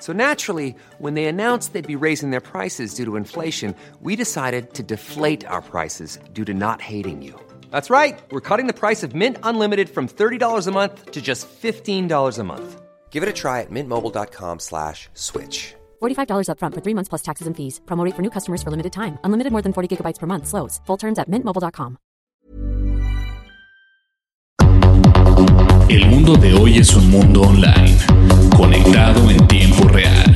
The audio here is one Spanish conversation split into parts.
So naturally, when they announced they'd be raising their prices due to inflation, we decided to deflate our prices due to not hating you. That's right. We're cutting the price of Mint Unlimited from $30 a month to just $15 a month. Give it a try at mintmobile.com slash switch. $45 upfront for three months plus taxes and fees. Promo rate for new customers for limited time. Unlimited more than 40 gigabytes per month. Slows. Full terms at mintmobile.com. El mundo de hoy es un mundo online, conectado en tiempo real.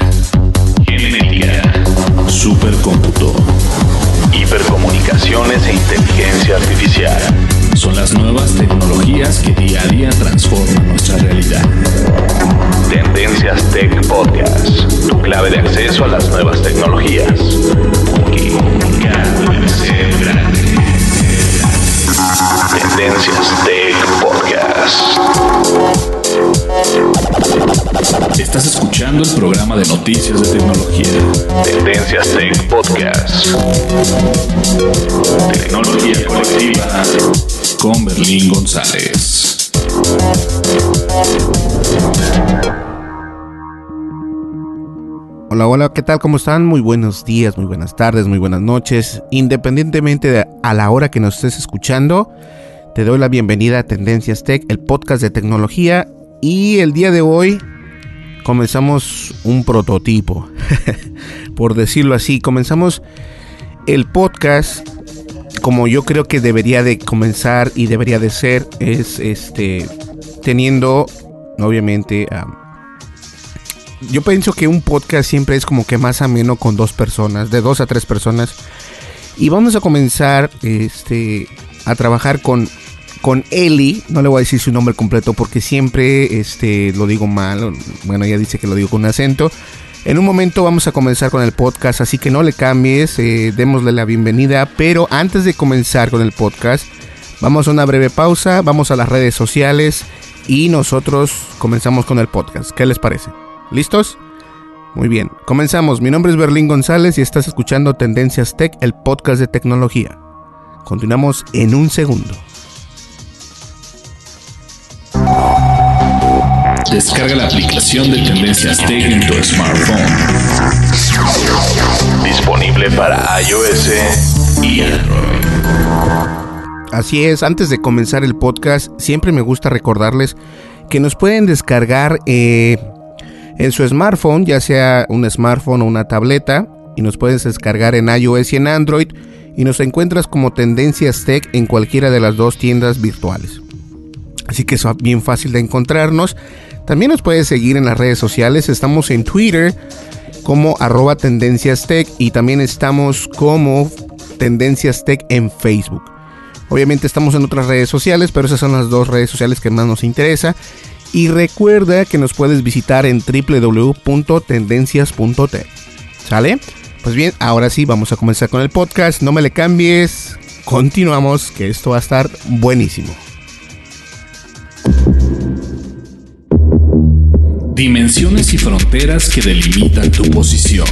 De noticias de tecnología. Tendencias Tech Podcast. Tecnología colectiva con Berlín González. Hola, hola, ¿qué tal? ¿Cómo están? Muy buenos días, muy buenas tardes, muy buenas noches. Independientemente de a la hora que nos estés escuchando, te doy la bienvenida a Tendencias Tech, el podcast de tecnología. Y el día de hoy comenzamos un prototipo, por decirlo así. Comenzamos el podcast como yo creo que debería de comenzar y debería de ser, es este teniendo, obviamente, yo pienso que un podcast siempre es como que más ameno con dos personas, de dos a tres personas. Y vamos a comenzar este, a trabajar con, con Eli. No le voy a decir su nombre completo porque siempre este, lo digo mal. Bueno, ella dice que lo digo con un acento. En un momento vamos a comenzar con el podcast, así que no le cambies, eh, démosle la bienvenida. Pero antes de comenzar con el podcast, vamos a una breve pausa, vamos a las redes sociales y nosotros comenzamos con el podcast. ¿Qué les parece? ¿Listos? Muy bien, comenzamos. Mi nombre es Berlín González y estás escuchando Tendencias Tech, el podcast de tecnología. Continuamos en un segundo. Descarga la aplicación de Tendencias Tech en tu smartphone. Disponible para iOS y Android. Así es, antes de comenzar el podcast, siempre me gusta recordarles que nos pueden descargar eh, en su smartphone, ya sea un smartphone o una tableta, y nos puedes descargar en iOS y en Android, y nos encuentras como Tendencias Tech en cualquiera de las dos tiendas virtuales. Así que es bien fácil de encontrarnos. También nos puedes seguir en las redes sociales, estamos en Twitter como arroba Tendencias Tech y también estamos como Tendencias Tech en Facebook. Obviamente estamos en otras redes sociales, pero esas son las dos redes sociales que más nos interesa. Y recuerda que nos puedes visitar en www.tendencias.tech. ¿Sale? Pues bien, ahora sí, vamos a comenzar con el podcast. No me le cambies. Continuamos, que esto va a estar buenísimo. Dimensiones y fronteras que delimitan tu posición.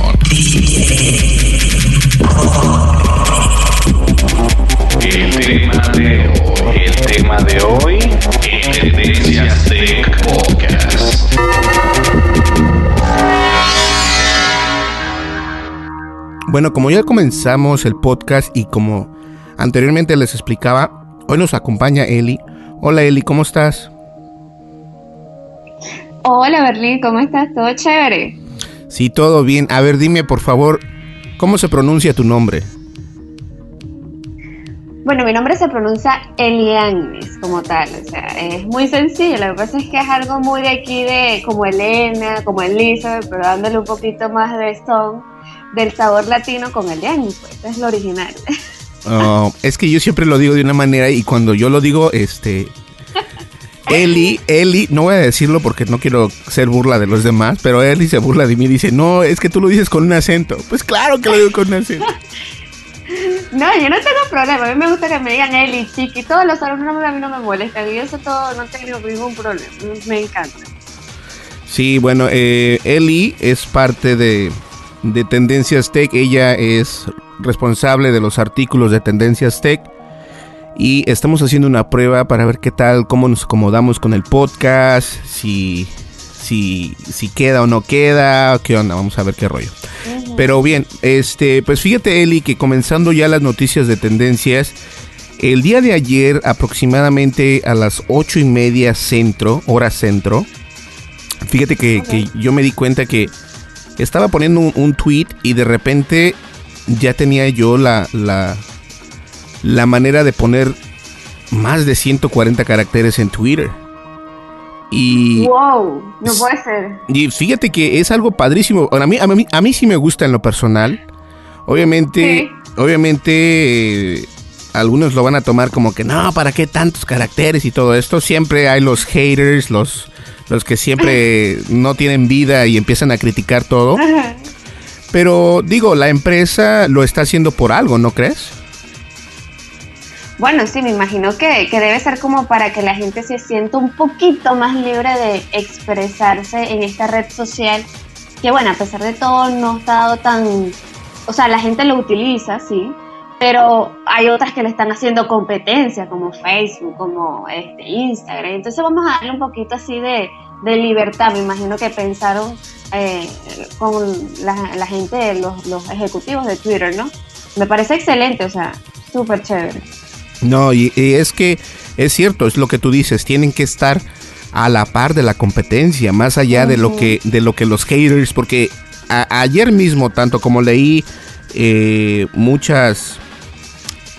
El tema de hoy, el tema de hoy, en Tendencias Tech Podcast. Bueno, como ya comenzamos el podcast y como anteriormente les explicaba, hoy nos acompaña Eli. Hola Eli, ¿cómo estás? Hola Berlín, ¿cómo estás? ¿Todo chévere? Sí, todo bien. A ver, dime por favor, ¿cómo se pronuncia tu nombre? Bueno, mi nombre se pronuncia Elianis como tal, o sea, es muy sencillo. Lo que pasa es que es algo muy de aquí, de como Elena, como Elizabeth, pero dándole un poquito más de son, del sabor latino con Elianis, pues, es lo original. Oh, es que yo siempre lo digo de una manera y cuando yo lo digo, este, Eli, Eli, no voy a decirlo porque no quiero ser burla de los demás, pero Eli se burla de mí y dice, no, es que tú lo dices con un acento. Pues claro que lo digo con un acento. No, yo no tengo problema. A mí me gusta que me digan Eli, Chiqui. Todos los alumnos a mí no me molestan. Y eso todo no tengo ningún problema. Me encanta. Sí, bueno, eh, Eli es parte de, de Tendencias Tech. Ella es responsable de los artículos de Tendencias Tech. Y estamos haciendo una prueba para ver qué tal, cómo nos acomodamos con el podcast, si, si, si queda o no queda, qué onda, vamos a ver qué rollo. Pero bien, este, pues fíjate Eli que comenzando ya las noticias de tendencias, el día de ayer aproximadamente a las ocho y media centro, hora centro, fíjate que, que yo me di cuenta que estaba poniendo un, un, tweet y de repente ya tenía yo la, la, la manera de poner más de 140 caracteres en Twitter. Y, wow, no puede ser. Y fíjate que es algo padrísimo. A mí, a mí, a mí sí me gusta en lo personal. Obviamente, ¿Sí? obviamente, eh, algunos lo van a tomar como que no, ¿para qué tantos caracteres y todo esto? Siempre hay los haters, los, los que siempre no tienen vida y empiezan a criticar todo. Pero digo, la empresa lo está haciendo por algo, ¿no crees? Bueno, sí, me imagino que, que, debe ser como para que la gente se sienta un poquito más libre de expresarse en esta red social, que bueno, a pesar de todo no está dado tan... O sea, la gente lo utiliza, sí, pero hay otras que le están haciendo competencia, como Facebook, como este, Instagram. Entonces vamos a darle un poquito así de, de libertad. Me imagino que pensaron eh, con la, gente, los, los ejecutivos de Twitter, ¿no? Me parece excelente, o sea, súper chévere. No, y, y, es que es cierto, es lo que tú dices, tienen que estar a la par de la competencia, más allá uh -huh. de lo que de lo que los haters, porque a, ayer mismo tanto como leí eh, muchas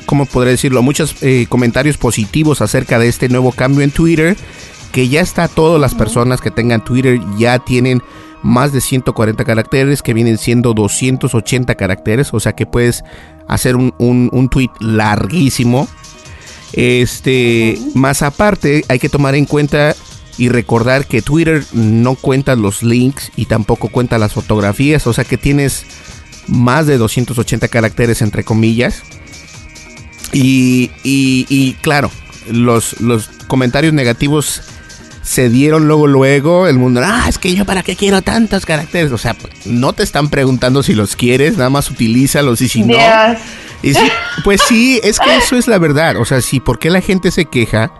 ¿cómo podré decirlo? Muchos eh, comentarios positivos acerca de este nuevo cambio en Twitter, que ya está todas las personas que tengan Twitter ya tienen más de 140 caracteres, que vienen siendo 280 caracteres, o sea que puedes hacer un, un, un tweet larguísimo. Este, más aparte, hay que tomar en cuenta y recordar que Twitter no cuenta los links y tampoco cuenta las fotografías, o sea que tienes más de 280 caracteres entre comillas. Y, y, y claro, los, los comentarios negativos se dieron luego, luego, el mundo, ah, es que yo para qué quiero tantos caracteres. O sea, no te están preguntando si los quieres, nada más utilízalos y si no. Y si, pues sí, es que eso es la verdad. O sea, sí, ¿por qué la gente se queja?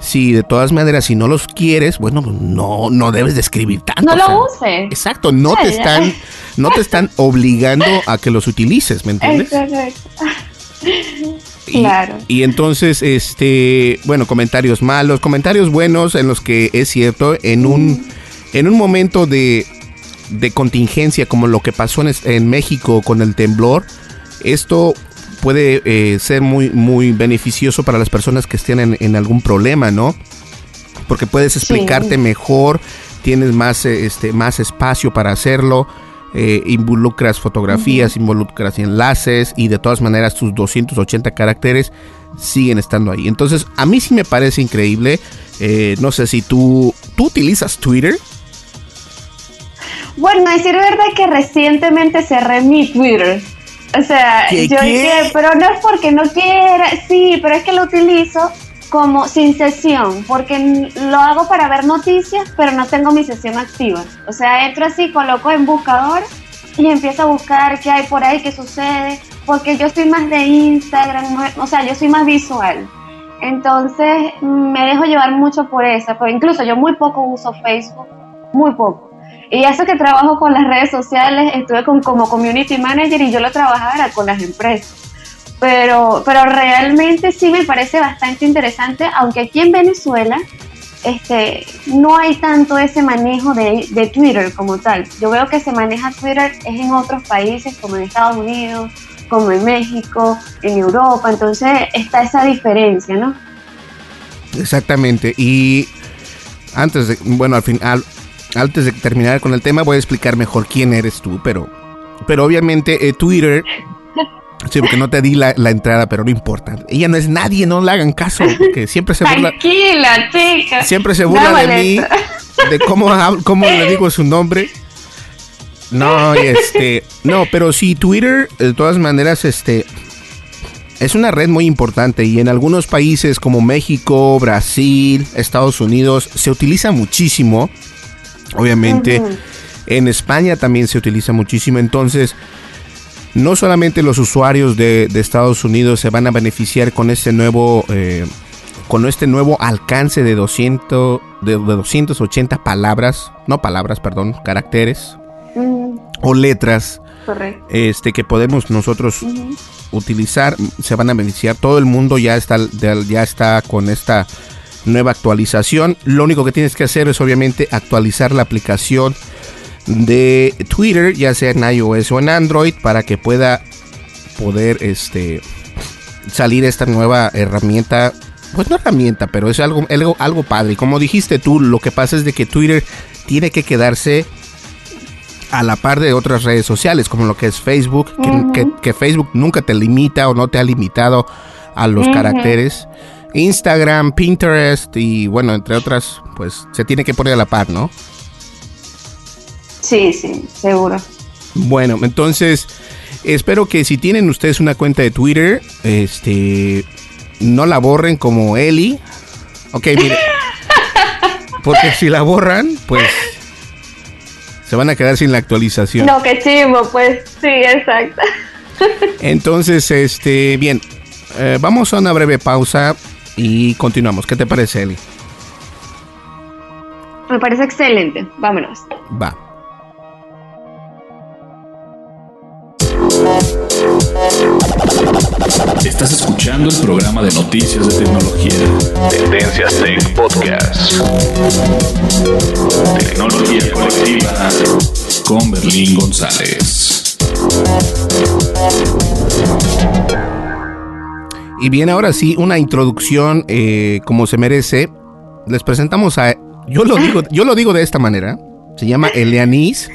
Si de todas maneras, si no los quieres, bueno, pues no, no debes de escribir tanto. No o sea, lo uses. Exacto, no te están, no te están obligando a que los utilices, ¿me entiendes? Claro. Y entonces, este, bueno, comentarios malos, comentarios buenos en los que es cierto, en un, en un momento de, de contingencia como lo que pasó en, en México con el temblor, esto puede eh, ser muy, muy beneficioso para las personas que estén en, en algún problema, ¿no? Porque puedes explicarte sí. mejor, tienes más, este, más espacio para hacerlo. Eh, involucras fotografías, uh -huh. involucras enlaces y de todas maneras tus 280 caracteres siguen estando ahí. Entonces, a mí sí me parece increíble. Eh, no sé si tú, ¿tú utilizas Twitter? Bueno, decir verdad que recientemente cerré mi Twitter. O sea, ¿Qué, yo qué? dije, pero no es porque no quiera, sí, pero es que lo utilizo como sin sesión, porque lo hago para ver noticias, pero no tengo mi sesión activa. O sea, entro así, coloco en buscador y empiezo a buscar qué hay por ahí, qué sucede, porque yo soy más de Instagram, o sea, yo soy más visual. Entonces me dejo llevar mucho por eso, pero incluso yo muy poco uso Facebook, muy poco. Y eso que trabajo con las redes sociales, estuve con, como community manager y yo lo trabajaba con las empresas. Pero, pero realmente sí me parece bastante interesante, aunque aquí en Venezuela este, no hay tanto ese manejo de, de, Twitter como tal. Yo veo que se maneja Twitter es en otros países, como en Estados Unidos, como en México, en Europa, entonces está esa diferencia, ¿no? Exactamente, y antes de, bueno, al final, antes de terminar con el tema voy a explicar mejor quién eres tú, pero, pero obviamente eh, Twitter Sí, porque no te di la, entrada, pero no importa. Ella no es nadie, no le hagan caso, porque siempre se burla. Tranquila, chica. Siempre se burla de mí, de cómo, cómo le digo su nombre. No, este, no, pero sí, Twitter, de todas maneras, este, es una red muy importante y en algunos países como México, Brasil, Estados Unidos, se utiliza muchísimo. Obviamente, en España también se utiliza muchísimo. Entonces, no solamente los usuarios de, Estados Unidos se van a beneficiar con este nuevo, eh, con este nuevo alcance de 200, de, 280 palabras, no palabras, perdón, caracteres o letras, este que podemos nosotros utilizar, se van a beneficiar. Todo el mundo ya está, ya está con esta nueva actualización. Lo único que tienes que hacer es obviamente actualizar la aplicación de Twitter, ya sea en iOS o en Android, para que pueda poder este salir esta nueva herramienta. Pues no herramienta, pero es algo, algo, algo padre. Como dijiste tú, lo que pasa es de que Twitter tiene que quedarse a la par de otras redes sociales, como lo que es Facebook, que, Facebook nunca te limita o no te ha limitado a los caracteres. Instagram, Pinterest y bueno, entre otras, pues se tiene que poner a la par, ¿no? Sí, sí, seguro. Bueno, entonces espero que si tienen ustedes una cuenta de Twitter, este, no la borren como Eli. Ok, mire. Porque si la borran, pues se van a quedar sin la actualización. No, qué chivo, pues sí, exacto. Entonces, este, bien, eh, vamos a una breve pausa y continuamos. ¿Qué te parece, Eli? Me parece excelente. Vámonos. Va. Estás escuchando el programa de noticias de tecnología. Tendencias Tech Podcast. Tecnología colectiva con Berlín González. Y bien, ahora sí, una introducción eh, como se merece. Les presentamos a. Yo lo digo, yo lo digo de esta manera. Se llama Eleanis.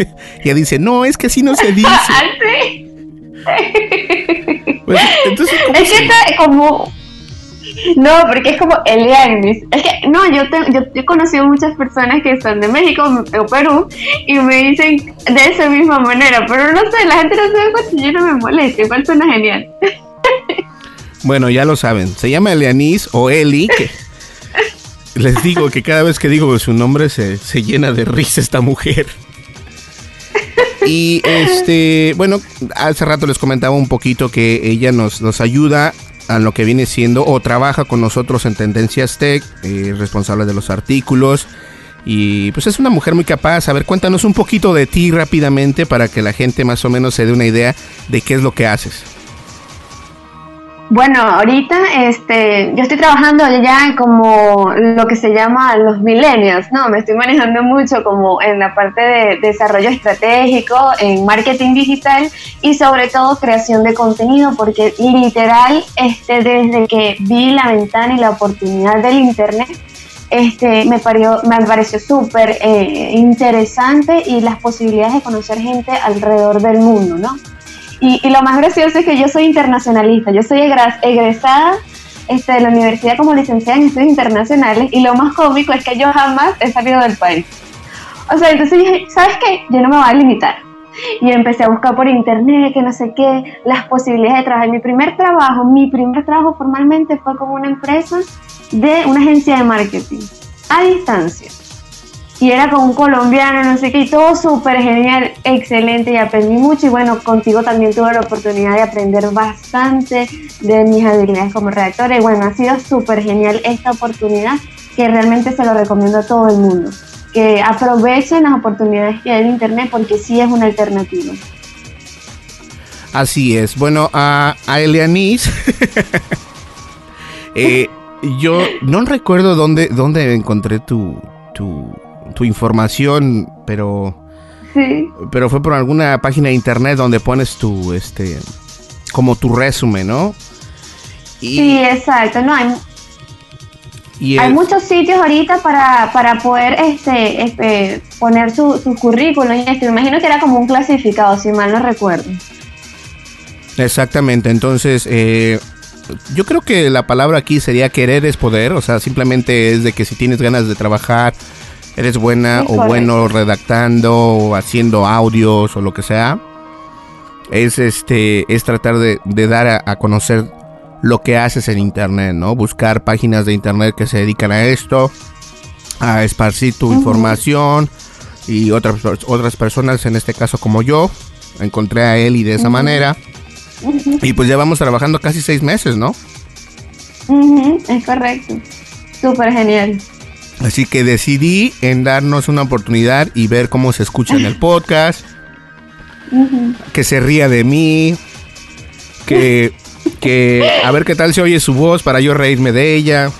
ella dice, no, es que así no se dice. Pues, entonces, es que está como... No, porque es como Elianis. Es que, no, yo, yo, he conocido muchas personas que son de México o Perú y me dicen de esa misma manera, pero no sé, la gente no sabe cuánto yo no me molesta, igual suena genial. Bueno, ya lo saben, se llama Elianis o Eli, que les digo que cada vez que digo su nombre se, se llena de risa esta mujer. Y este, bueno, hace rato les comentaba un poquito que ella nos, nos ayuda a lo que viene siendo o trabaja con nosotros en Tendencias Tech, eh, responsable de los artículos. Y pues es una mujer muy capaz. A ver, cuéntanos un poquito de ti rápidamente para que la gente más o menos se dé una idea de qué es lo que haces. Bueno, ahorita este, yo estoy trabajando ya como lo que se llama los millennials, ¿no? Me estoy manejando mucho como en la parte de desarrollo estratégico, en marketing digital y sobre todo creación de contenido, porque literal, este, desde que vi la ventana y la oportunidad del Internet, este, me, parió, me pareció súper eh, interesante y las posibilidades de conocer gente alrededor del mundo, ¿no? Y, lo más gracioso es que yo soy internacionalista, yo soy egresada este, de la universidad como licenciada en estudios internacionales y lo más cómico es que yo jamás he salido del país. O sea, entonces dije, ¿sabes qué? Yo no me voy a limitar. Y empecé a buscar por internet, que no sé qué, las posibilidades de trabajar. Mi primer trabajo, mi primer trabajo formalmente fue como una empresa de una agencia de marketing a distancia y era con un colombiano, no sé qué, y todo súper genial, excelente y aprendí mucho y bueno, contigo también tuve la oportunidad de aprender bastante de mis habilidades como redactora y bueno, ha sido súper genial esta oportunidad que realmente se lo recomiendo a todo el mundo, que aprovechen las oportunidades que hay en Internet porque sí es una alternativa. Así es, bueno, a, a Elianis, eh, yo no recuerdo dónde, dónde encontré tu, tu tu información, pero... Sí. Pero fue por alguna página de internet donde pones tu, este... como tu resumen, ¿no? sí, exacto. No, hay, hay muchos sitios ahorita para, para poder este, este poner su, su currículum y esto. Me imagino que era como un clasificado, si mal no recuerdo. Exactamente, entonces eh, yo creo que la palabra aquí sería querer es poder, o sea, simplemente es de que si tienes ganas de trabajar, eres buena o bueno redactando o haciendo audios o lo que sea, es este es tratar de, dar a, conocer lo que haces en internet, ¿no? Buscar páginas de internet que se dedican a esto, a esparcir tu información y otras otras personas, en este caso como yo, encontré a él y de esa manera. Y pues ya vamos trabajando casi seis meses, ¿no? es correcto. Súper genial. Así que decidí en darnos una oportunidad y ver cómo se escucha en el podcast. Que se ría de mí. Que, que a ver qué tal se oye su voz para yo reírme de ella.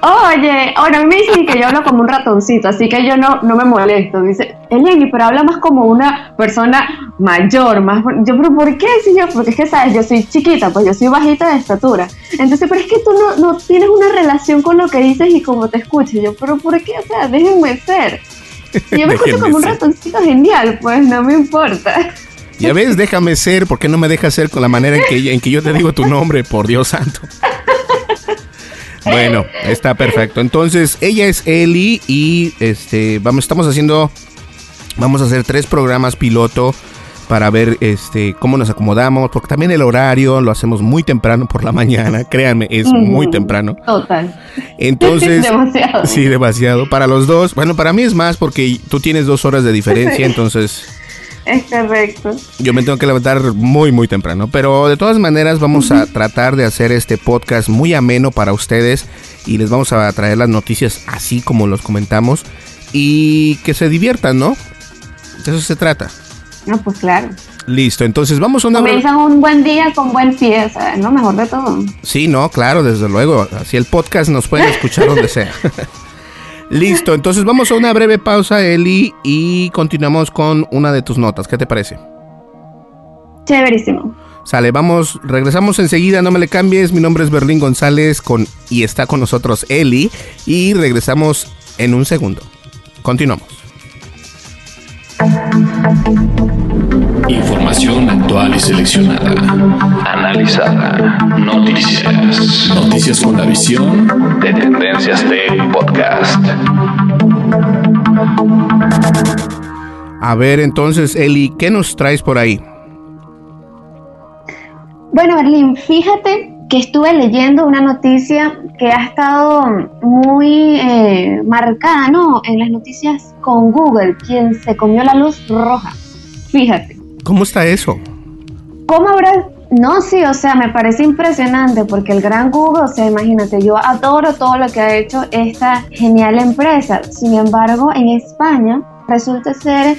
Oye, ahora me dicen que yo hablo como un ratoncito, así que yo no, no me molesto. Dice, Eleni, pero habla más como una persona mayor, más. Yo, pero ¿por qué? Sí, yo, porque es que, ¿sabes? Yo soy chiquita, pues yo soy bajita de estatura. Entonces, pero es que tú no, no tienes una relación con lo que dices y cómo te escuchas. Yo, pero ¿por qué? O sea, déjenme ser. Y yo me escucho como un ratoncito genial, pues no me importa. Ya ves, déjame ser, ¿por qué no me dejas ser con la manera en que, en que yo te digo tu nombre, por Dios santo? Bueno, está perfecto. Entonces, ella es Eli y este vamos estamos haciendo vamos a hacer tres programas piloto para ver este cómo nos acomodamos, porque también el horario lo hacemos muy temprano por la mañana, créanme, es muy temprano. Total. Entonces, demasiado. Sí, demasiado. Para los dos, bueno, para mí es más porque tú tienes dos horas de diferencia, entonces es correcto. Yo me tengo que levantar muy, muy temprano. Pero de todas maneras vamos a tratar de hacer este podcast muy ameno para ustedes. Y les vamos a traer las noticias así como los comentamos. Y que se diviertan, ¿no? De eso se trata. No, pues claro. Listo, entonces vamos a una... Comienzan un buen día con buen pie, sea, no, mejor de todo. Sí, no, claro, desde luego. Así el podcast nos pueden escuchar donde sea. Listo, entonces vamos a una breve pausa, Eli, y continuamos con una de tus notas. ¿Qué te parece? Chéverísimo. Sale, vamos, regresamos enseguida, no me le cambies. Mi nombre es Berlín González con, y está con nosotros Eli. Y regresamos en un segundo. Continuamos. Información actual y seleccionada. Analizada. Noticias. Noticias con la visión de Tendencias de Podcast. A ver, entonces, Eli, ¿qué nos traes por ahí? Bueno, Berlín, fíjate que estuve leyendo una noticia que ha estado muy eh, marcada, ¿no? En las noticias con Google, quien se comió la luz roja. Fíjate. ¿Cómo está eso? ¿Cómo habrá? No, sí, o sea, me parece impresionante porque el gran Google, o sea, imagínate, yo adoro todo lo que ha hecho esta genial empresa. Sin embargo, en España resulta ser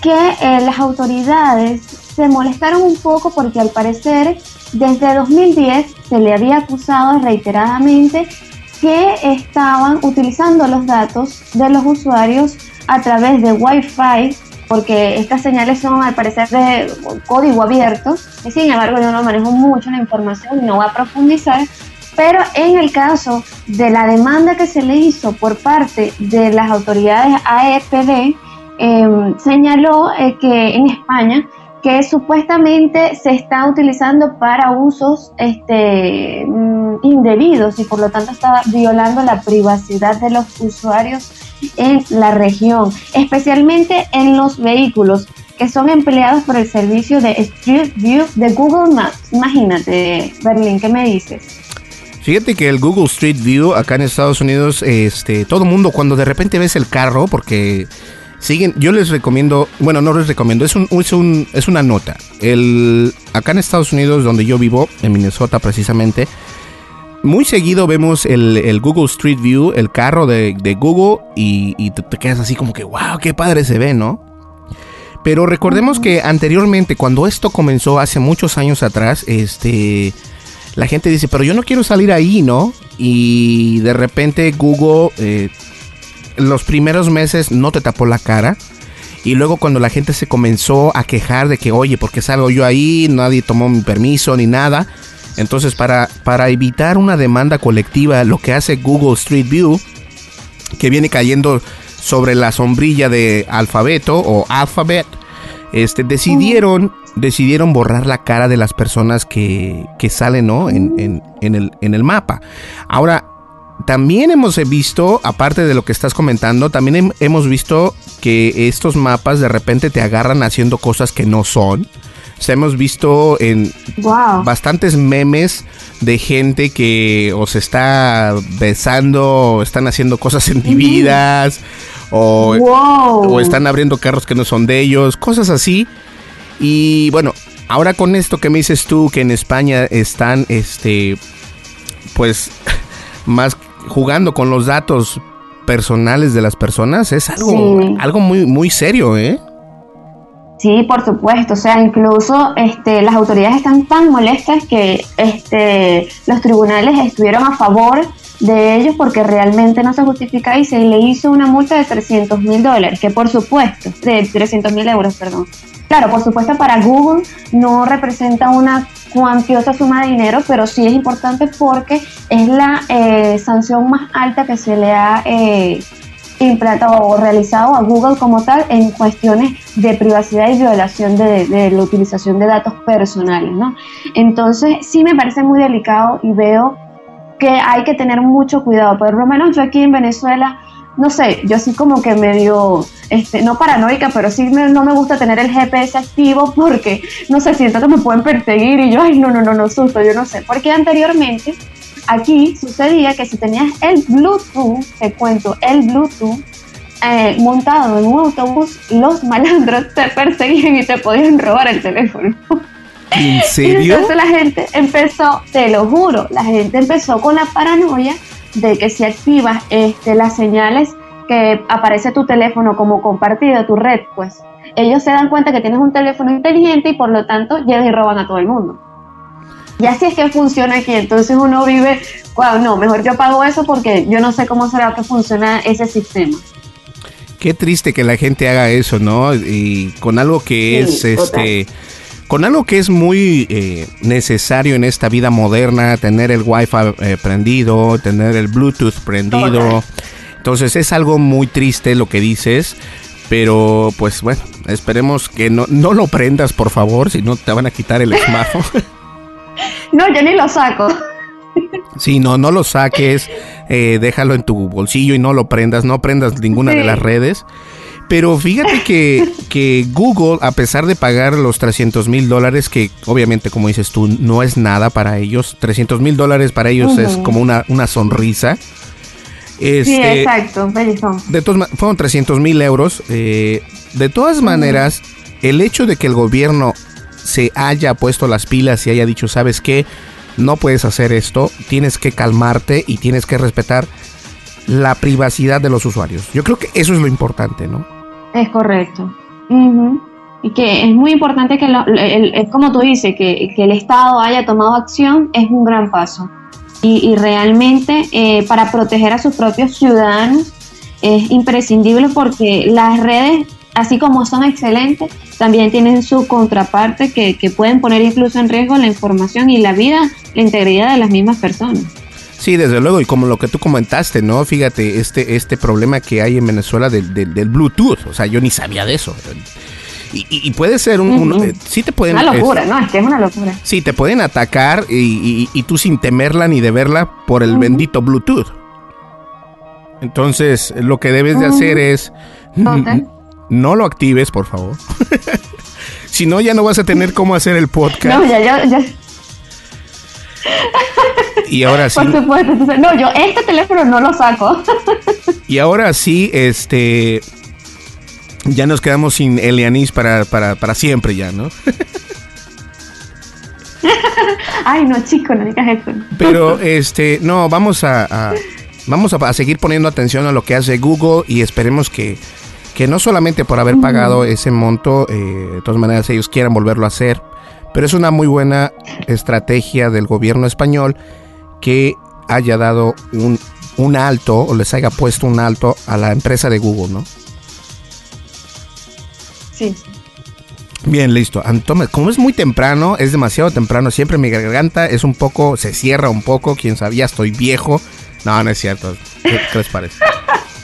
que eh, las autoridades se molestaron un poco porque al parecer desde 2010 se le había acusado reiteradamente que estaban utilizando los datos de los usuarios a través de Wi-Fi porque estas señales son al parecer de código abierto, y sin embargo yo no manejo mucho la información y no voy a profundizar, pero en el caso de la demanda que se le hizo por parte de las autoridades AEPD, em, señaló eh, que en España que supuestamente se está utilizando para usos este, mm, indebidos y por lo tanto está violando la privacidad de los usuarios en la región, especialmente en los vehículos que son empleados por el servicio de Street View de Google Maps. Imagínate, Berlín, ¿qué me dices? Fíjate que el Google Street View acá en Estados Unidos, este, todo mundo cuando de repente ves el carro, porque siguen, yo les recomiendo, bueno, no les recomiendo, es un, es un, es una nota. El, acá en Estados Unidos, donde yo vivo, en Minnesota precisamente, muy seguido vemos el, Google Street View, el carro de, Google, y, te, quedas así como que, wow, qué padre se ve, ¿no? Pero recordemos que anteriormente, cuando esto comenzó hace muchos años atrás, este, la gente dice, pero yo no quiero salir ahí, ¿no? Y de repente Google, eh, los primeros meses no te tapó la cara. Y luego cuando la gente se comenzó a quejar de que, oye, ¿por qué salgo yo ahí? Nadie tomó mi permiso ni nada. Entonces, para, para evitar una demanda colectiva, lo que hace Google Street View, que viene cayendo sobre la sombrilla de alfabeto o alphabet, este, decidieron, decidieron borrar la cara de las personas que, que salen ¿no? en, en, el, en el mapa. Ahora, también hemos visto, aparte de lo que estás comentando, también hemos visto que estos mapas de repente te agarran haciendo cosas que no son. O sea, hemos visto en bastantes memes de gente que o se está besando, o están haciendo cosas indebidas, o, o están abriendo carros que no son de ellos, cosas así. Y bueno, ahora con esto que me dices tú, que en España están, este, pues, más jugando con los datos personales de las personas, es algo, algo muy, muy serio, ¿eh? Sí, por supuesto. O sea, incluso este, las autoridades están tan molestas que este, los tribunales estuvieron a favor de ellos porque realmente no se justifica y se le hizo una multa de 300 mil dólares, que por supuesto, de 300 mil euros, perdón. Claro, por supuesto para Google no representa una cuantiosa suma de dinero, pero sí es importante porque es la eh, sanción más alta que se le ha eh, implantado o realizado a Google como tal en cuestiones de privacidad y violación de, la utilización de datos personales, ¿no? Entonces sí me parece muy delicado y veo que hay que tener mucho cuidado. Por lo menos yo aquí en Venezuela, no sé, yo sí como que medio, este, no paranoica, pero sí no me gusta tener el GPS activo porque, no sé, siento que me pueden perseguir y yo, ay, no, no, no, no, susto, yo no sé. Porque anteriormente Aquí sucedía que si tenías el Bluetooth, te cuento, el Bluetooth eh, montado en un autobús, los malandros te perseguían y te podían robar el teléfono. ¿En serio? Entonces la gente empezó, te lo juro, la gente empezó con la paranoia de que si activas este, las señales que aparece tu teléfono como compartido, tu red, pues ellos se dan cuenta que tienes un teléfono inteligente y por lo tanto llegan y roban a todo el mundo. Y así es que funciona aquí. Entonces uno vive, wow, no, mejor yo pago eso porque yo no sé cómo será que funciona ese sistema. Qué triste que la gente haga eso, ¿no? Y con algo que es este con algo que es muy eh, necesario en esta vida moderna, tener el Wi-Fi eh, prendido, tener el Bluetooth prendido. Entonces es algo muy triste lo que dices, pero pues bueno, esperemos que no, no lo prendas, por favor, si no te van a quitar el smartphone. No, yo ni lo saco. Sí, no, no lo saques, eh, déjalo en tu bolsillo y no lo prendas, no prendas ninguna de las redes. Pero fíjate que, que, Google, a pesar de pagar los 300 mil dólares, que obviamente, como dices tú, no es nada para ellos, 300 mil dólares para ellos es como una, una sonrisa. Este, sí, exacto, de todos, fueron 300 mil euros. Eh, de todas maneras, el hecho de que el gobierno se haya puesto las pilas y haya dicho, ¿sabes qué? No puedes hacer esto, tienes que calmarte y tienes que respetar la privacidad de los usuarios. Yo creo que eso es lo importante, ¿no? Es correcto. Y que es muy importante que, es como tú dices, que, el Estado haya tomado acción es un gran paso. Y, realmente eh, para proteger a sus propios ciudadanos es imprescindible porque las redes así como son excelentes, también tienen su contraparte que, pueden poner incluso en riesgo la información y la vida, la integridad de las mismas personas. Sí, desde luego, y como lo que tú comentaste, ¿no? Fíjate, este, este problema que hay en Venezuela del, del, Bluetooth, o sea, yo ni sabía de eso. Y, puede ser un... Eh, sí te pueden... Una locura, ¿no? Es que es una locura. Sí, te pueden atacar y, tú sin temerla ni de verla por el bendito Bluetooth. Entonces, lo que debes de hacer es no lo actives, por favor. si no, ya no vas a tener cómo hacer el podcast. No, ya, ya, ya. Y ahora sí. Por supuesto. No, yo este teléfono no lo saco. y ahora sí, este. Ya nos quedamos sin Elianis para, para, para siempre, ya, ¿no? Ay, no, chico, no digas eso. Pero, este, no, vamos a, vamos a seguir poniendo atención a lo que hace Google y esperemos que que no solamente por haber pagado ese monto, eh, de todas maneras ellos quieran volverlo a hacer, pero es una muy buena estrategia del gobierno español que haya dado un, un alto o les haya puesto un alto a la empresa de Google, ¿no? sí. Bien, listo. Antome, como es muy temprano, es demasiado temprano, siempre mi garganta es un poco, se cierra un poco, quién sabía, estoy viejo. No, no es cierto. ¿Qué, qué les parece?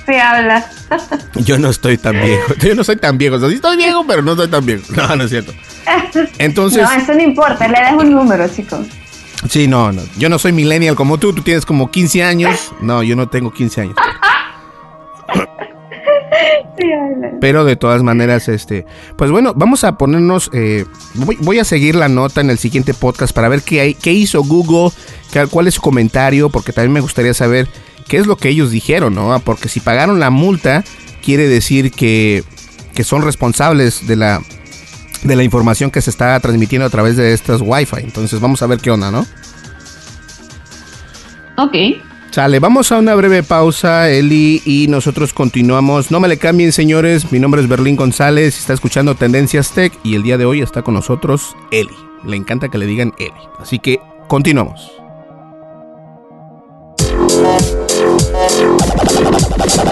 Sí, hablas. Yo no estoy tan viejo. Yo no soy tan viejo. O sea, sí estoy viejo, pero no estoy tan viejo. No, no es cierto. Entonces, No, eso no importa, le dejo un número, chicos. sí, no, no. Yo no soy millennial como tú. Tú tienes como 15 años. No, yo no tengo 15 años. Pero de todas maneras, este, pues bueno, vamos a ponernos, eh, voy, voy a seguir la nota en el siguiente podcast para ver qué, hay, qué hizo Google, qué- cuál es su comentario, porque también me gustaría saber qué es lo que ellos dijeron, ¿no? Ah, Porque si pagaron la multa, quiere decir que, que son responsables de la, de la información que se está transmitiendo a través de estas Wi-Fi. Entonces vamos a ver qué onda, ¿no? Ok. Sale, vamos a una breve pausa, Eli, y nosotros continuamos. No me le cambien, señores. Mi nombre es Berlín González, está escuchando Tendencias Tech y el día de hoy está con nosotros Eli. Le encanta que le digan Eli. Así que continuamos.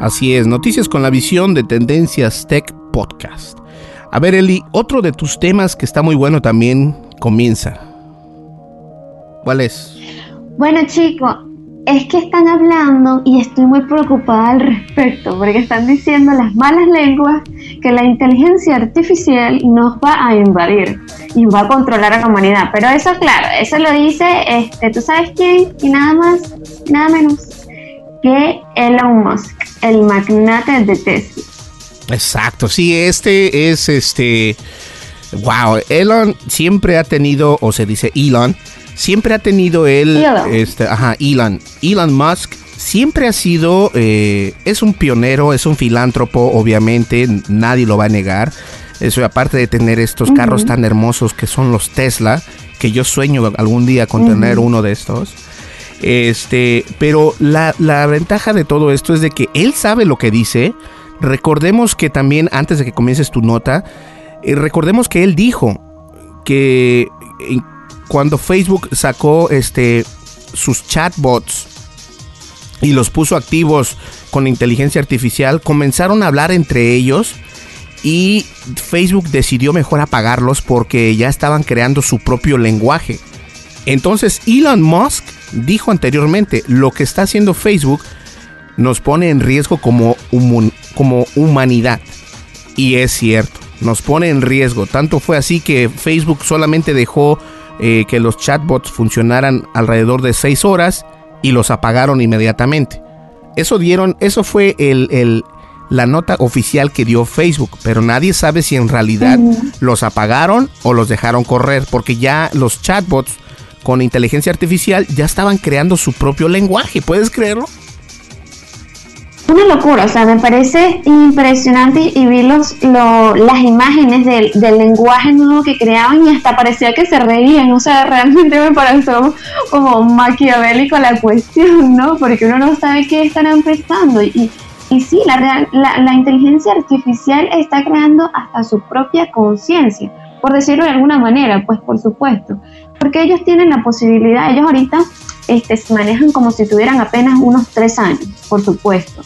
Así es, noticias con la visión de Tendencias Tech Podcast. A ver, Eli, otro de tus temas que está muy bueno también comienza. ¿Cuál es? Bueno, chicos, es que están hablando y estoy muy preocupada al respecto, porque están diciendo las malas lenguas que la inteligencia artificial nos va a invadir y va a controlar a la humanidad. Pero eso, claro, eso lo dice, este, ¿tú sabes quién? Y nada más, nada menos que Elon Musk, el magnate de Tesla. Exacto, sí, este es este. Wow, Elon siempre ha tenido, o se dice Elon, siempre ha tenido él, Elon. este, ajá, Elon, Elon Musk siempre ha sido, eh, es un pionero, es un filántropo, obviamente, nadie lo va a negar. Eso, aparte de tener estos carros tan hermosos que son los Tesla, que yo sueño algún día con tener uno de estos. Este, pero la, la ventaja de todo esto es de que él sabe lo que dice. Recordemos que también, antes de que comiences tu nota, eh, recordemos que él dijo que cuando Facebook sacó este sus chatbots y los puso activos con inteligencia artificial, comenzaron a hablar entre ellos y Facebook decidió mejor apagarlos porque ya estaban creando su propio lenguaje. Entonces Elon Musk dijo anteriormente, lo que está haciendo Facebook nos pone en riesgo como, como humanidad. Y es cierto, nos pone en riesgo. Tanto fue así que Facebook solamente dejó eh, que los chatbots funcionaran alrededor de 6 horas y los apagaron inmediatamente. Eso dieron, eso fue el, el- la nota oficial que dio Facebook, pero nadie sabe si en realidad los apagaron o los dejaron correr, porque ya los chatbots con inteligencia artificial ya estaban creando su propio lenguaje, ¿puedes creerlo? Una locura, o sea, me parece impresionante y vi los, lo- las imágenes del, lenguaje nuevo que creaban y hasta parecía que se reían, o sea, realmente me pareció como maquiavélico la cuestión, ¿no? Porque uno no sabe qué están empezando y, y sí, la, la inteligencia artificial está creando hasta su propia conciencia, por decirlo de alguna manera, pues por supuesto, porque ellos tienen la posibilidad, ellos ahorita este, se manejan como si tuvieran apenas unos tres años, por supuesto.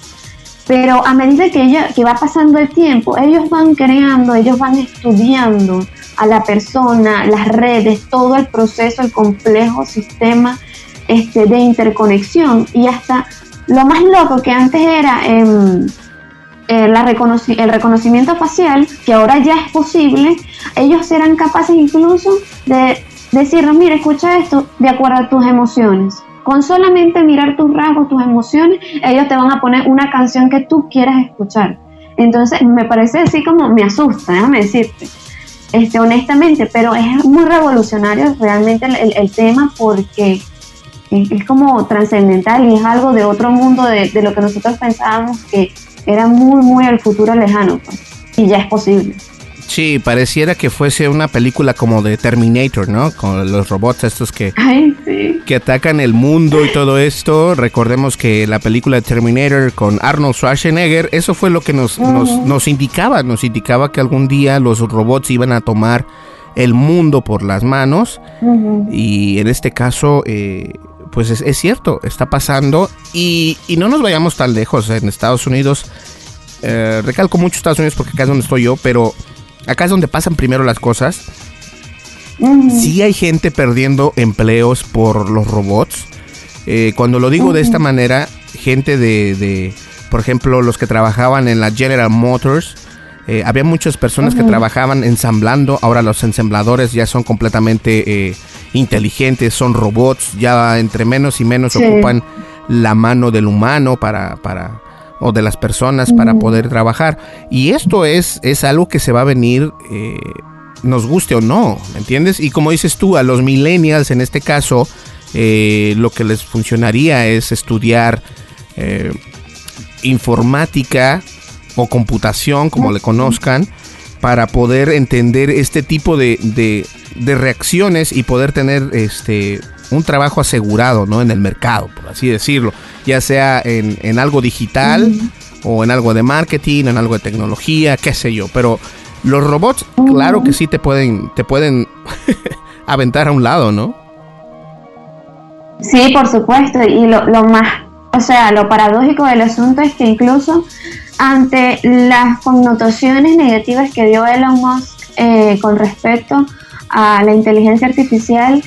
Pero a medida que, ella, que va pasando el tiempo, ellos van creando, ellos van estudiando a la persona, las redes, todo el proceso, el complejo sistema este, de interconexión y hasta lo más loco que antes era em, eh, la reconoci- el reconocimiento facial, que ahora ya es posible, ellos serán capaces incluso de decirnos, mira, escucha esto de acuerdo a tus emociones. Con solamente mirar tus rasgos, tus emociones, ellos te van a poner una canción que tú quieras escuchar. Entonces, me parece así como me asusta, déjame decirte, este, honestamente, pero es muy revolucionario realmente el, tema porque es, como trascendental y es algo de otro mundo de, de lo que nosotros pensábamos que era muy, muy el futuro lejano. pues, y ya es posible. Sí, pareciera que fuese una película como de Terminator, ¿no? Con los robots estos que, que atacan el mundo y todo esto. Recordemos que la película de Terminator con Arnold Schwarzenegger, eso fue lo que nos, nos, indicaba, nos indicaba que algún día los robots iban a tomar el mundo por las manos. Y en este caso, eh, pues es, cierto, está pasando. Y, y no nos vayamos tan lejos en Estados Unidos. Eh, recalco mucho Estados Unidos porque acá es donde estoy yo, pero acá es donde pasan primero las cosas. Sí hay gente perdiendo empleos por los robots. Eh, cuando lo digo de esta manera, gente de, por ejemplo, los que trabajaban en la General Motors, eh, había muchas personas que trabajaban ensamblando, ahora los ensambladores ya son completamente eh, inteligentes, son robots, ya entre menos y menos ocupan la mano del humano para, para, o de las personas para poder trabajar. Y esto es, es algo que se va a venir, eh, nos guste o no, ¿me entiendes? Y como dices tú, a los millennials en este caso, eh, lo que les funcionaría es estudiar eh, informática o computación, como le conozcan, para poder entender este tipo de, de, de reacciones y poder tener este un trabajo asegurado, ¿no? En el mercado, por así decirlo, ya sea en, algo digital o en algo de marketing, en algo de tecnología, qué sé yo, pero los robots, claro que sí te pueden, te pueden aventar a un lado, ¿no? Sí, por supuesto, y lo, lo más, o sea, lo paradójico del asunto es que incluso ante las connotaciones negativas que dio Elon Musk eh, con respecto a la inteligencia artificial,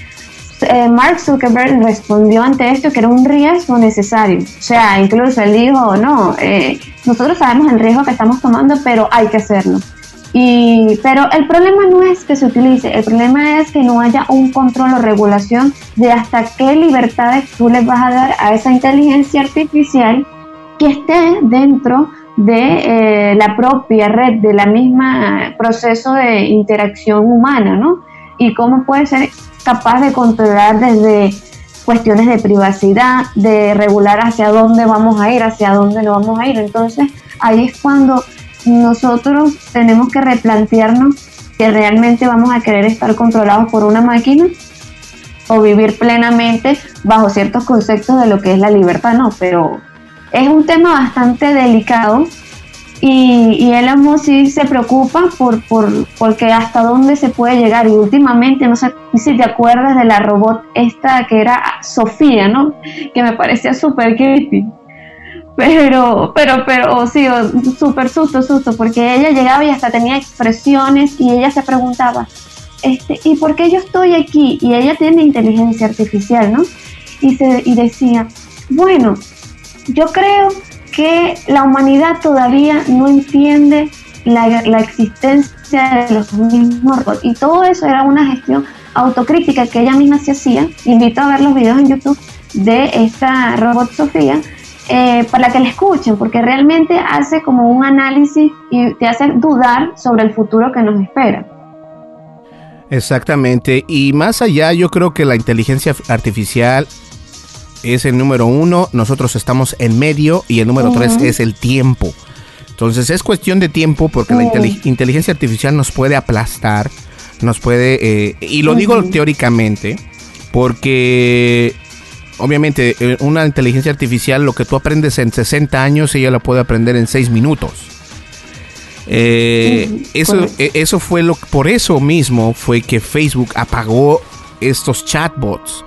eh, Mark Zuckerberg respondió ante esto que era un riesgo necesario. O sea, incluso él dijo, no, eh, nosotros sabemos el riesgo que estamos tomando, pero hay que hacerlo. Y, pero el problema no es que se utilice, el problema es que no haya un control o regulación de hasta qué libertades tú les vas a dar a esa inteligencia artificial que esté dentro de eh, la propia red, de la misma proceso de interacción humana, ¿no? Y cómo puede ser capaz de controlar desde cuestiones de privacidad, de regular hacia dónde vamos a ir, hacia dónde no vamos a ir. Entonces ahí es cuando nosotros tenemos que replantearnos que realmente vamos a querer estar controlados por una máquina o vivir plenamente bajo ciertos conceptos de lo que es la libertad, no, pero es un tema bastante delicado y, y Elon Musk sí se preocupa por, por porque hasta dónde se puede llegar. Y últimamente, no sé si te acuerdas de la robot esta que era Sofía, ¿no? Que me parecía súper creepy. Pero, pero, pero, sí, súper susto, susto, porque ella llegaba y hasta tenía expresiones y ella se preguntaba, este, ¿y por qué yo estoy aquí? Y ella tiene inteligencia artificial, ¿no? Y, se, y decía, bueno, yo creo que la humanidad todavía no entiende la, existencia de los mismos robots. Y todo eso era una gestión autocrítica que ella misma se hacía. Invito a ver los videos en YouTube de esta robot Sofía eh, para que la escuchen, porque realmente hace como un análisis y te hace dudar sobre el futuro que nos espera. Exactamente, y más allá yo creo que la inteligencia artificial es el número uno, nosotros estamos en medio y el número tres es el tiempo. Entonces es cuestión de tiempo porque la inteligencia artificial nos puede aplastar, nos puede, eh, y lo digo teóricamente, porque obviamente eh, una inteligencia artificial lo que tú aprendes en 60 años, ella lo puede aprender en 6 minutos. Eh, eso, eso fue lo por eso mismo fue que Facebook apagó estos chatbots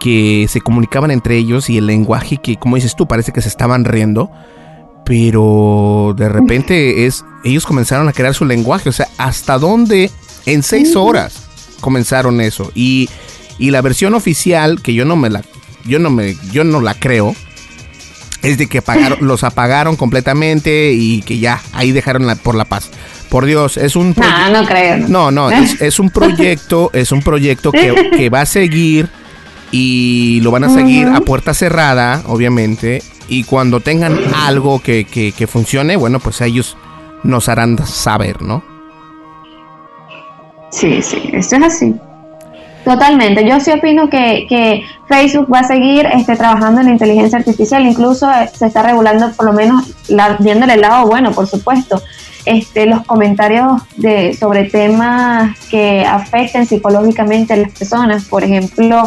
que se comunicaban entre ellos y el lenguaje que, como dices tú, parece que se estaban riendo, pero de repente es, ellos comenzaron a crear su lenguaje, o sea, hasta dónde en seis horas comenzaron eso y, y la versión oficial que yo no me la, yo no me, yo no la creo. Es de que apagaron, los apagaron completamente y que ya ahí dejaron la, por la paz. Por Dios, es un no, no creo. No, no, es, es, un proyecto, es un proyecto que, que va a seguir y lo van a seguir a puerta cerrada, obviamente. Y cuando tengan algo que, que, funcione, bueno, pues ellos nos harán saber, ¿no? Sí, sí, eso es así. Totalmente. Yo sí opino que, que Facebook va a seguir este, trabajando en la inteligencia artificial. Incluso eh, se está regulando, por lo menos, la, viéndole el lado bueno, por supuesto. Este, los comentarios de, sobre temas que afecten psicológicamente a las personas, por ejemplo,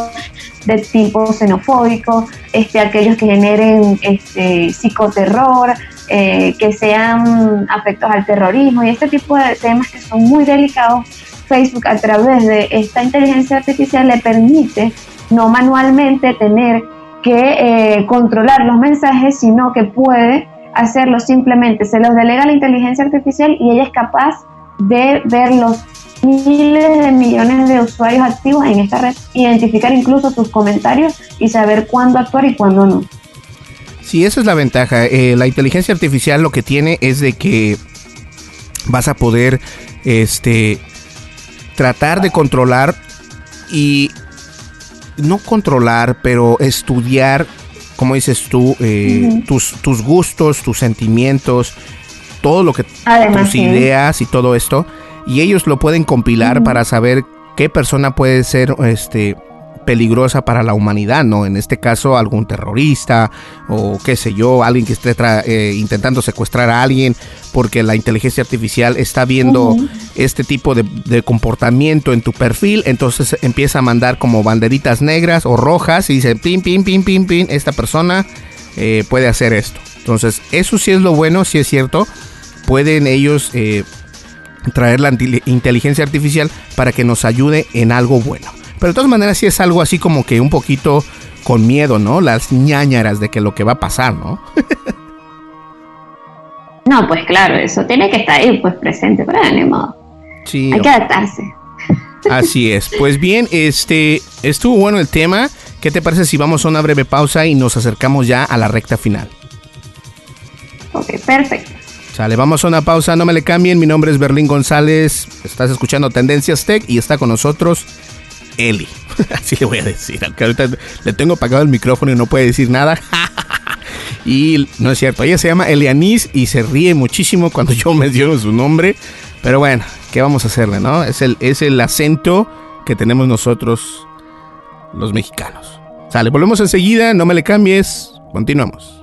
de tipo xenofóbico, este, aquellos que generen este, psicoterror, eh, que sean afectos al terrorismo y este tipo de temas que son muy delicados Facebook a través de esta inteligencia artificial le permite no manualmente tener que eh, controlar los mensajes, sino que puede hacerlo simplemente. Se los delega la inteligencia artificial y ella es capaz de ver los miles de millones de usuarios activos en esta red, identificar incluso tus comentarios y saber cuándo actuar y cuándo no. Sí, esa es la ventaja. Eh, la inteligencia artificial lo que tiene es de que vas a poder este tratar de controlar y no controlar, pero estudiar, como dices tú, eh, tus, tus gustos, tus sentimientos, todo lo que tus ideas y todo esto, y ellos lo pueden compilar para saber qué persona puede ser este peligrosa para la humanidad, ¿no? En este caso, algún terrorista o qué sé yo, alguien que esté eh, intentando secuestrar a alguien porque la inteligencia artificial está viendo este tipo de, comportamiento en tu perfil, entonces empieza a mandar como banderitas negras o rojas y dice, pin, pin, pin, pin, pin, esta persona eh, puede hacer esto. Entonces, eso sí es lo bueno, sí es cierto, pueden ellos... Eh, traer la inteligencia artificial para que nos ayude en algo bueno. Pero de todas maneras sí es algo así como que un poquito con miedo, ¿no? Las ñañaras de que lo que va a pasar, ¿no? no, pues claro, eso tiene que estar ahí, pues presente, pero ni modo. Sí. Hay que adaptarse. Así es. Pues bien, este estuvo bueno el tema. ¿Qué te parece si vamos a una breve pausa y nos acercamos ya a la recta final? Ok, perfecto. Sale, vamos a una pausa, no me le cambien. Mi nombre es Berlín González. Estás escuchando Tendencias Tech y está con nosotros Eli. Así le voy a decir. Aunque ahorita le tengo apagado el micrófono y no puede decir nada. y no es cierto. Ella se llama Elianis y se ríe muchísimo cuando yo menciono su nombre. Pero bueno, ¿qué vamos a hacerle, no? Es el, es el acento que tenemos nosotros los mexicanos. Sale, volvemos enseguida. No me le cambies. Continuamos.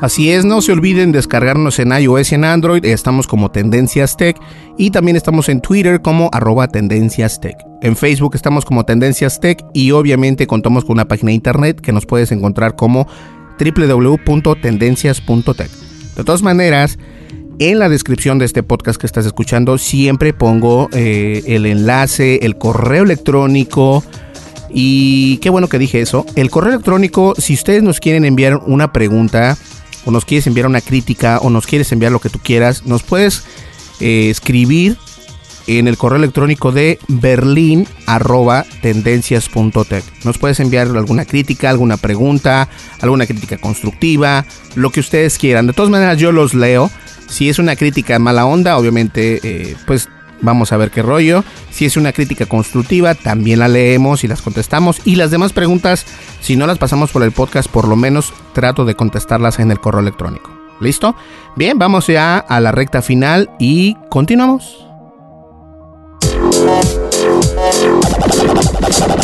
Así es, no se olviden descargarnos en iOS y en Android, estamos como Tendencias Tech y también estamos en Twitter como arroba Tendencias Tech. En Facebook estamos como Tendencias Tech y obviamente contamos con una página de internet que nos puedes encontrar como www.tendencias.tech. De todas maneras, en la descripción de este podcast que estás escuchando siempre pongo eh, el enlace, el correo electrónico, y qué bueno que dije eso. El correo electrónico, si ustedes nos quieren enviar una pregunta, o nos quieres enviar una crítica o nos quieres enviar lo que tú quieras, nos puedes eh, escribir en el correo electrónico de berlin.tendencias.tech. Nos puedes enviar alguna crítica, alguna pregunta, alguna crítica constructiva, lo que ustedes quieran. De todas maneras, yo los leo. Si es una crítica mala onda, obviamente, eh, pues Vamos a ver qué rollo. Si es una crítica constructiva, también la leemos y las contestamos. Y las demás preguntas, si no las pasamos por el podcast, por lo menos trato de contestarlas en el correo electrónico. ¿Listo? Bien, vamos ya a la recta final y continuamos.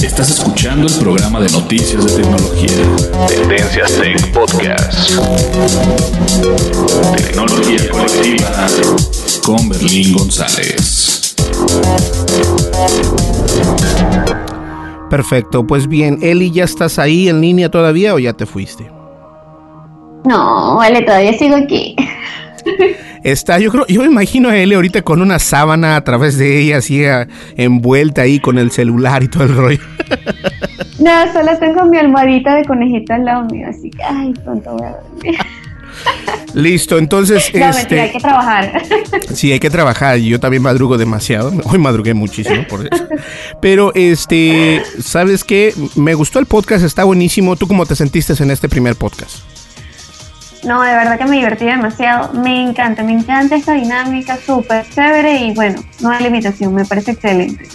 Estás escuchando el programa de noticias de tecnología. Tendencias Tech Podcast. Tecnología colectiva con Berlín González. Perfecto, pues bien, Eli, ¿ya estás ahí en línea todavía o ya te fuiste? No, vale, todavía sigo aquí. Está, yo creo, yo me imagino a Eli ahorita con una sábana a través de ella, así envuelta ahí con el celular y todo el rollo. No, solo tengo mi almohadita de conejito al lado mío, así que, ay, pronto voy a dormir. Listo, entonces. No, este, mentira, hay que trabajar. Sí, hay que trabajar. Yo también madrugo demasiado. Hoy madrugué muchísimo por eso. Pero, este, ¿sabes qué? Me gustó el podcast, está buenísimo. ¿Tú cómo te sentiste en este primer podcast? No, de verdad que me divertí demasiado. Me encanta, me encanta esta dinámica, súper chévere y bueno, no hay limitación, me parece excelente.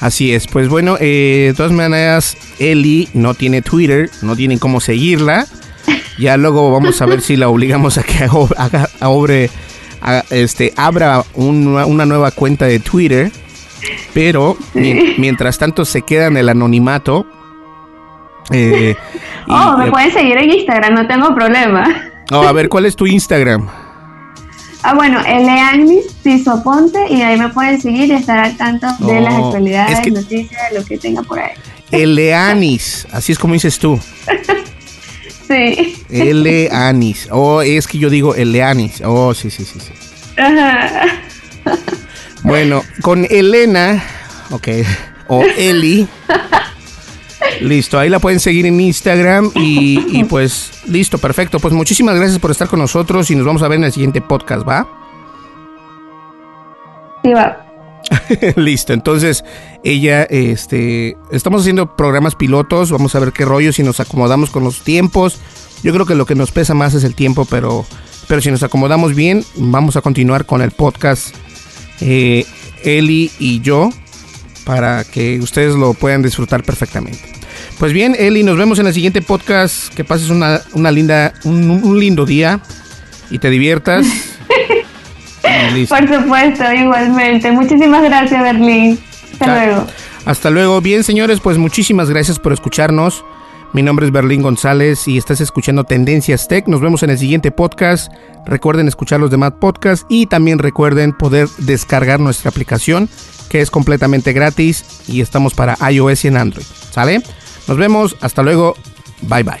Así es, pues bueno, eh, de todas maneras, Eli no tiene Twitter, no tienen cómo seguirla. Ya luego vamos a ver si la obligamos a que haga, obre- a- este, abra una, una nueva cuenta de Twitter. Pero mi- mientras tanto se queda en el anonimato. Eh, y- Oh, me eh, pueden seguir en Instagram, no tengo problema. oh, a ver, ¿cuál es tu Instagram? Ah, bueno, Eleagnis Pisoponte y ahí me pueden seguir y estar al tanto de las actualidades, es que- noticias, lo que tenga por ahí. Eleanis, así es como dices tú. Sí. Eleanis. Oh, es que yo digo Eleanis. Oh, sí, sí, sí, sí. Ajá. Bueno, con Elena, ok, o Eli. Listo, ahí la pueden seguir en Instagram y, y pues listo, perfecto. Pues muchísimas gracias por estar con nosotros y nos vamos a ver en el siguiente podcast, ¿va? Sí, va. listo, entonces ella, este, estamos haciendo programas pilotos, vamos a ver qué rollo, si nos acomodamos con los tiempos. Yo creo que lo que nos pesa más es el tiempo, pero, pero si nos acomodamos bien, vamos a continuar con el podcast eh, Eli y yo para que ustedes lo puedan disfrutar perfectamente. Pues bien, Eli, nos vemos en el siguiente podcast. Que pases una, linda, un lindo día y te diviertas. Listo. Por supuesto, igualmente. Muchísimas gracias, Berlín. Hasta luego. Hasta luego. Bien, señores, pues muchísimas gracias por escucharnos. Mi nombre es Berlín González y estás escuchando Tendencias Tech. Nos vemos en el siguiente podcast. Recuerden escuchar los demás podcasts y también recuerden poder descargar nuestra aplicación que es completamente gratis y estamos para iOS y en Android. ¿Sale? Nos vemos. Hasta luego. Bye bye.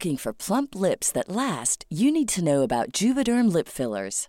Looking for plump lips that last, you need to know about Juvederm lip fillers.